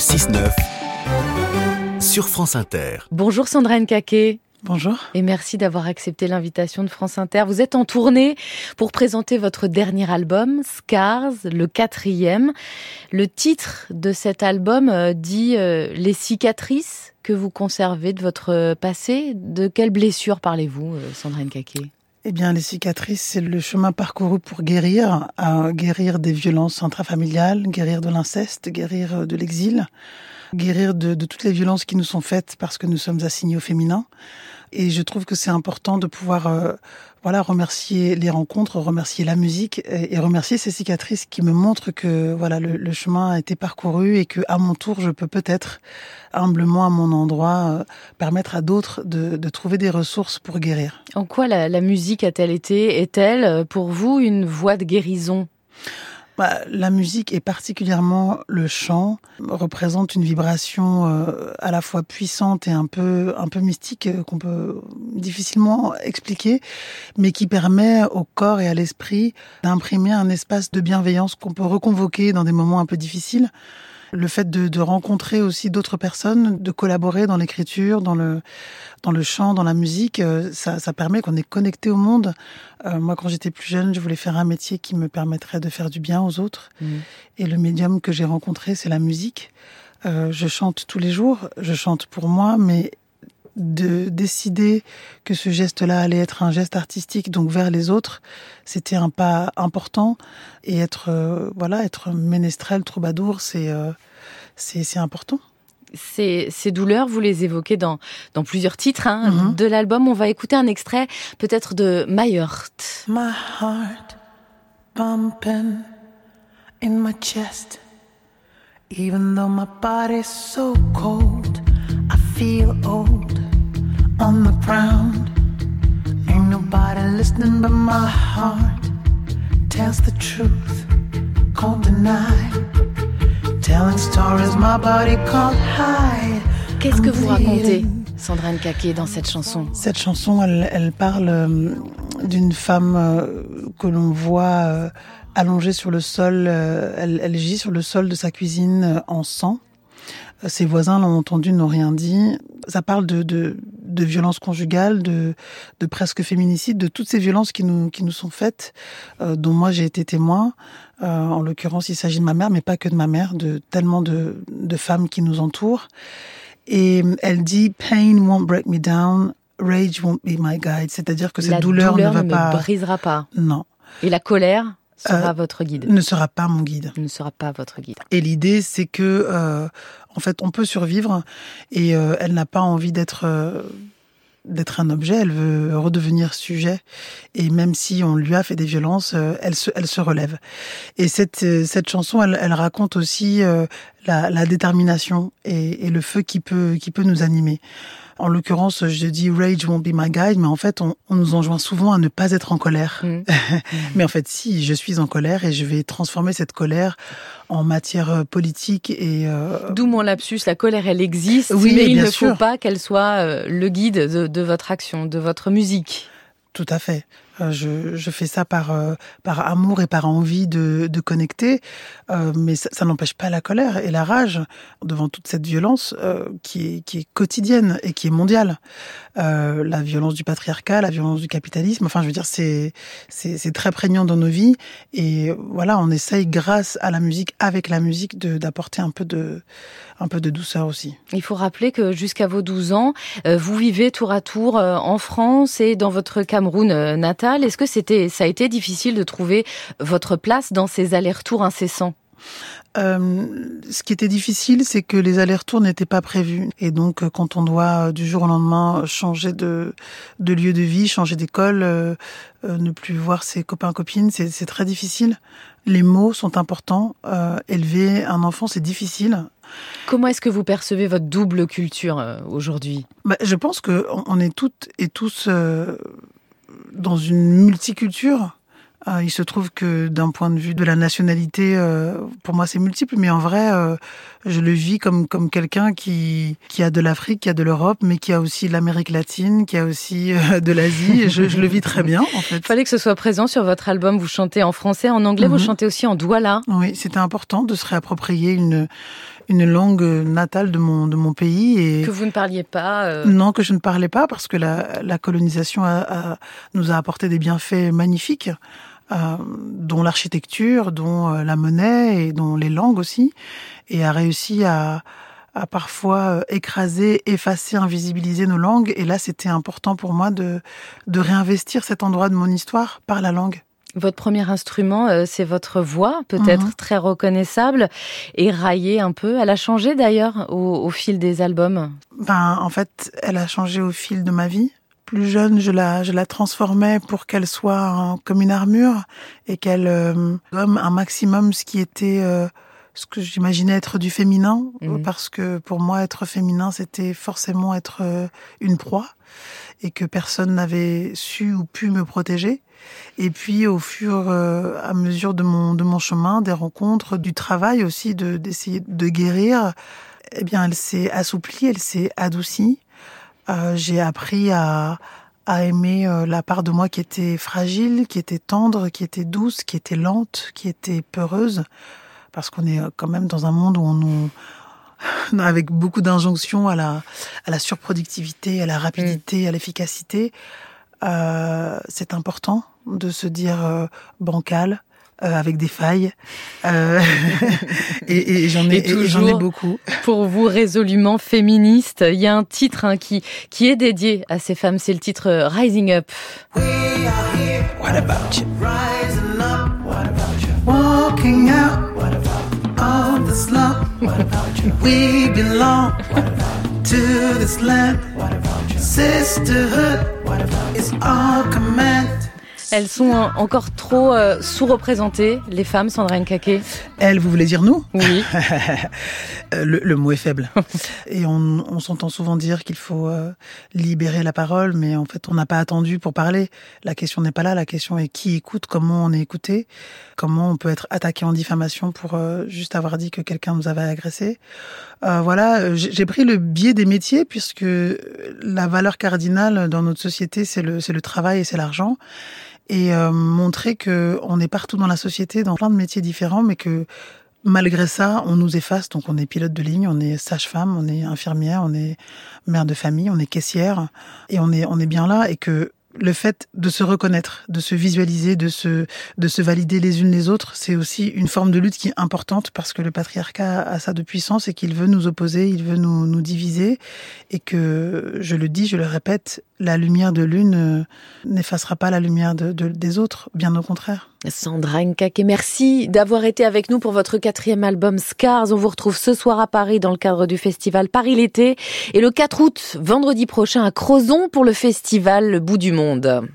6-9 sur France Inter. Bonjour Sandrine Caquet. Bonjour. Et merci d'avoir accepté l'invitation de France Inter. Vous êtes en tournée pour présenter votre dernier album, Scars, le quatrième. Le titre de cet album euh, dit euh, Les cicatrices que vous conservez de votre passé. De quelles blessures parlez-vous, euh, Sandrine Caquet? Eh bien, les cicatrices, c'est le chemin parcouru pour guérir, guérir des violences intrafamiliales, guérir de l'inceste, guérir de l'exil, guérir de, de, toutes les violences qui nous sont faites parce que nous sommes assignés au féminin. Et je trouve que c'est important de pouvoir euh, voilà remercier les rencontres, remercier la musique et, remercier ces cicatrices qui me montrent que voilà le, chemin a été parcouru et que à mon tour je peux peut-être humblement à mon endroit euh, permettre à d'autres de, de, trouver des ressources pour guérir. En quoi la, la musique a-t-elle été est-elle euh, pour vous une voie de guérison? Bah, la musique et particulièrement le chant représente une vibration euh, à la fois puissante et un peu mystique euh, qu'on peut difficilement expliquer, mais qui permet au corps et à l'esprit d'imprimer un espace de bienveillance qu'on peut reconvoquer dans des moments un peu difficiles le fait de, de rencontrer aussi d'autres personnes, de collaborer dans l'écriture, dans le dans le chant, dans la musique, euh, ça, ça permet qu'on est connecté au monde. Euh, moi, quand j'étais plus jeune, je voulais faire un métier qui me permettrait de faire du bien aux autres. Mmh. Et le médium que j'ai rencontré, c'est la musique. Euh, je chante tous les jours, je chante pour moi, mais de décider que ce geste-là allait être un geste artistique, donc vers les autres, c'était un pas important. Et être, euh, voilà, être ménestrel, troubadour, c'est, euh, c'est, important. Ces, ces, douleurs, vous les évoquez dans, dans plusieurs titres hein, mm -hmm. de l'album. On va écouter un extrait peut-être de My Heart. My heart pumping in my chest Even though my body's so cold I feel old on the ground. Ain't nobody listening but my heart tells the truth, can't deny. Telling stories my body can't hide. Qu'est-ce que vous racontez, Sandrine Caquet, dans cette chanson Cette chanson, elle, elle parle euh, d'une femme euh, que l'on voit euh, allongée sur le sol. elle, elle gît sur le sol de sa cuisine en sang. Ses voisins l'ont entendu, n'ont rien dit. Ça parle de, de, de violences conjugales, de, de presque féminicide, de toutes ces violences qui nous, qui nous sont faites, euh, dont moi j'ai été témoin. Euh, en l'occurrence, il s'agit de ma mère, mais pas que de ma mère, de tellement de, de femmes qui nous entourent. Et elle dit Pain won't break me down, rage won't be my guide. C'est-à-dire que cette douleur, douleur ne va ne pas. brisera pas. Non. Et la colère sera euh, votre guide. Ne sera pas mon guide. Ne sera pas votre guide. Et l'idée, c'est que, euh, en fait, on peut survivre et euh, elle n'a pas envie d'être euh, d'être un objet. Elle veut redevenir sujet. Et même si on lui a fait des violences, euh, elle se elle se relève. Et cette cette chanson, elle, elle raconte aussi euh, la, la, détermination et, et, le feu qui peut qui peut nous animer. En l'occurrence, je dis Rage won't be my guide, mais en fait, on, on nous enjoint souvent à ne pas être en colère. Mmh. mais en fait, si, je suis en colère et je vais transformer cette colère en matière politique et... Euh... D'où mon lapsus, la colère, elle existe, oui, mais il ne sûr. faut pas qu'elle soit euh, le guide de, de votre action, de votre musique. Tout à fait. Euh, je, fais ça par euh, par amour et par envie de, de connecter, euh, mais ça, n'empêche pas la colère et la rage devant toute cette violence qui est quotidienne et qui est mondiale. La violence du patriarcat, la violence du capitalisme. Enfin, je veux dire, c'est très prégnant dans nos vies et voilà, on essaye grâce à la musique, avec la musique, d'apporter un peu de un peu de douceur aussi. Il faut rappeler que jusqu'à vos 12 ans, vous vivez tour à tour en France et dans votre Cameroun euh, Est-ce que c'était, ça a été difficile de trouver votre place dans ces allers-retours incessants? Euh, ce qui était difficile, c'est que les allers-retours n'étaient pas prévus. Et donc, quand on doit du jour au lendemain changer de, de lieu de vie, changer d'école, euh, euh, ne plus voir ses copains copines, c'est très difficile. Les mots sont importants. Euh, élever un enfant, c'est difficile. Comment est-ce que vous percevez votre double culture euh, aujourd'hui? Bah, Je pense que on est toutes et tous euh, dans une multiculture. Euh, il se trouve que d'un point de vue de la nationalité, euh, pour moi c'est multiple, mais en vrai, euh, je le vis comme comme quelqu'un qui qui a de l'Afrique, qui a de l'Europe, mais qui a aussi l'Amérique latine, qui a aussi euh, de l'Asie. je, je, le vis très bien en fait. Il fallait que ce soit présent sur votre album. Vous chantez en français, en anglais, mm -hmm. vous chantez aussi en douala. Oui, c'était important de se réapproprier une une langue natale de mon de mon pays et que vous ne parliez pas. Euh... Non, que je ne parlais pas parce que la, la colonisation a, a, nous a apporté des bienfaits magnifiques. Euh, dont l'architecture, dont euh, la monnaie et dont les langues aussi, et a réussi à, à parfois euh, écraser, effacer, invisibiliser nos langues. Et là, c'était important pour moi de, de réinvestir cet endroit de mon histoire par la langue. Votre premier instrument, euh, c'est votre voix, peut-être mmh. très reconnaissable et raillée un peu. Elle a changé d'ailleurs au, au, fil des albums. Ben, en fait, elle a changé au fil de ma vie. Plus jeune, je la, je la transformais pour qu'elle soit comme une armure et qu'elle euh, gomme un maximum ce qui était euh, ce que j'imaginais être du féminin, mmh. parce que pour moi, être féminin, c'était forcément être euh, une proie et que personne n'avait su ou pu me protéger. Et puis au fur et euh, à mesure de mon de mon chemin, des rencontres, du travail aussi, de d'essayer de guérir, eh bien elle s'est assouplie, elle s'est adoucie. Euh, J'ai appris à à aimer euh, la part de moi qui était fragile, qui était tendre, qui était douce, qui était lente, qui était peureuse, parce qu'on est quand même dans un monde où on nous avec beaucoup d'injonctions à la, à la surproductivité, à la rapidité, mmh. à l'efficacité. Euh, c'est important de se dire euh, bancal, euh, avec des failles. Euh, et, et j'en ai, ai beaucoup. Pour vous, résolument féministe, il y a un titre hein, qui, qui est dédié à ces femmes, c'est le titre euh, Rising Up. What about you? Rising up. What about you? Walking out. What about all the slump? What about you? We belong to this land. What about you? Sisterhood what about is our command. Elles sont encore trop euh, sous-représentées, les femmes, Sandra Nkake Elles, vous voulez dire nous? Oui. le, le, mot est faible. Et on, on s'entend souvent dire qu'il faut euh, libérer la parole, mais en fait, on n'a pas attendu pour parler. La question n'est pas là, la question est qui écoute, comment on est écouté, comment on peut être attaqué en diffamation pour euh, juste avoir dit que quelqu'un nous avait agressé. Euh, voilà, j'ai pris le biais des métiers puisque la valeur cardinale dans notre société, c'est le, c'est le travail et c'est l'argent et euh, montrer que on est partout dans la société, dans plein de métiers différents, mais que malgré ça, on nous efface. Donc, on est pilote de ligne, on est sage-femme, on est infirmière, on est mère de famille, on est caissière, et on est on est bien là, et que le fait de se reconnaître, de se visualiser, de se, de se valider les unes les autres, c'est aussi une forme de lutte qui est importante parce que le patriarcat a ça de puissance et qu'il veut nous opposer, il veut nous, nous diviser et que, je le dis, je le répète, la lumière de l'une euh, n'effacera pas la lumière de, de, des autres, bien au contraire. Sandra Nkake, merci d'avoir été avec nous pour votre quatrième album Scars. On vous retrouve ce soir à Paris dans le cadre du festival Paris l'été et le 4 août, vendredi prochain à Crozon pour le festival Le Bout du Monde.